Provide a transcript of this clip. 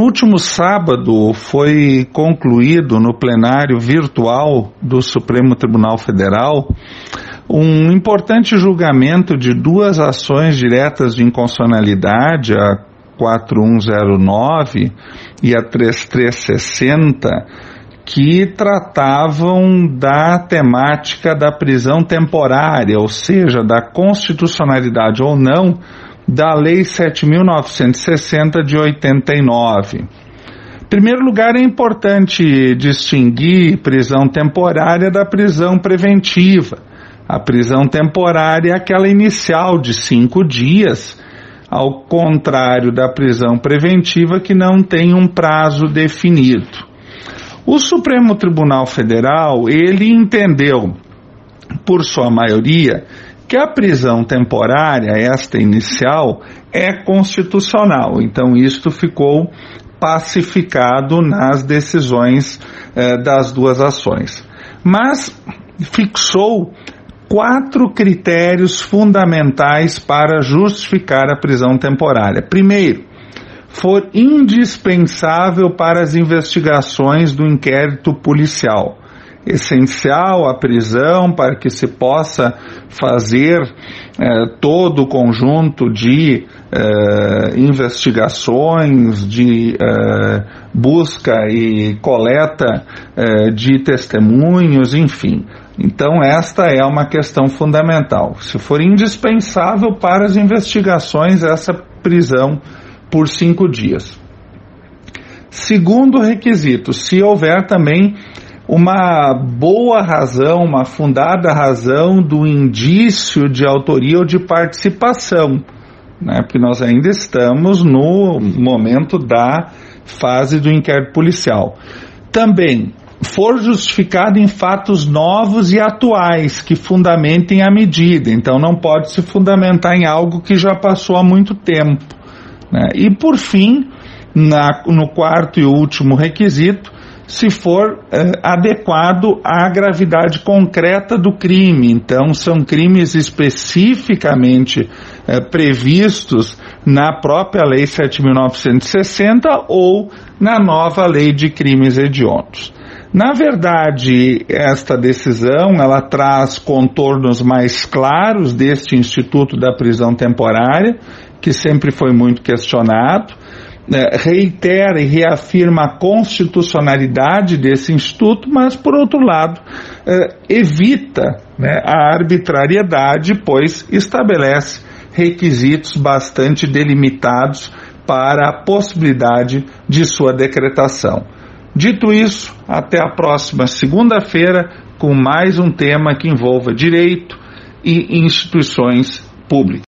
No último sábado foi concluído no plenário virtual do Supremo Tribunal Federal um importante julgamento de duas ações diretas de inconstitucionalidade, a 4109 e a 3360, que tratavam da temática da prisão temporária, ou seja, da constitucionalidade ou não da Lei 7.960 de 89. Em primeiro lugar, é importante distinguir prisão temporária da prisão preventiva. A prisão temporária é aquela inicial de cinco dias, ao contrário da prisão preventiva, que não tem um prazo definido. O Supremo Tribunal Federal, ele entendeu, por sua maioria, que a prisão temporária, esta inicial, é constitucional. Então, isto ficou pacificado nas decisões eh, das duas ações. Mas fixou quatro critérios fundamentais para justificar a prisão temporária. Primeiro, for indispensável para as investigações do inquérito policial essencial a prisão para que se possa fazer eh, todo o conjunto de eh, investigações, de eh, busca e coleta de testemunhos, enfim. Então, esta é uma questão fundamental. Se for indispensável para as investigações, essa prisão por cinco dias. Segundo requisito, se houver também uma boa razão, uma fundada razão do indício de autoria ou de participação, né? porque nós ainda estamos no momento da fase do inquérito policial. Também for justificado em fatos novos e atuais que fundamentem a medida, então não pode se fundamentar em algo que já passou há muito tempo. Né? E por fim, na, no quarto e último requisito, se for eh, adequado à gravidade concreta do crime. Então, são crimes especificamente eh, previstos na própria Lei 7.960 ou na nova Lei de Crimes Hediondos. Na verdade, esta decisão ela traz contornos mais claros deste Instituto da Prisão Temporária, que sempre foi muito questionado reitera e reafirma a constitucionalidade desse instituto, mas, por outro lado, eh, evita né, a arbitrariedade, pois estabelece requisitos bastante delimitados para a possibilidade de sua decretação. Dito isso, até a próxima segunda-feira com mais um tema que envolva direito e instituições públicas.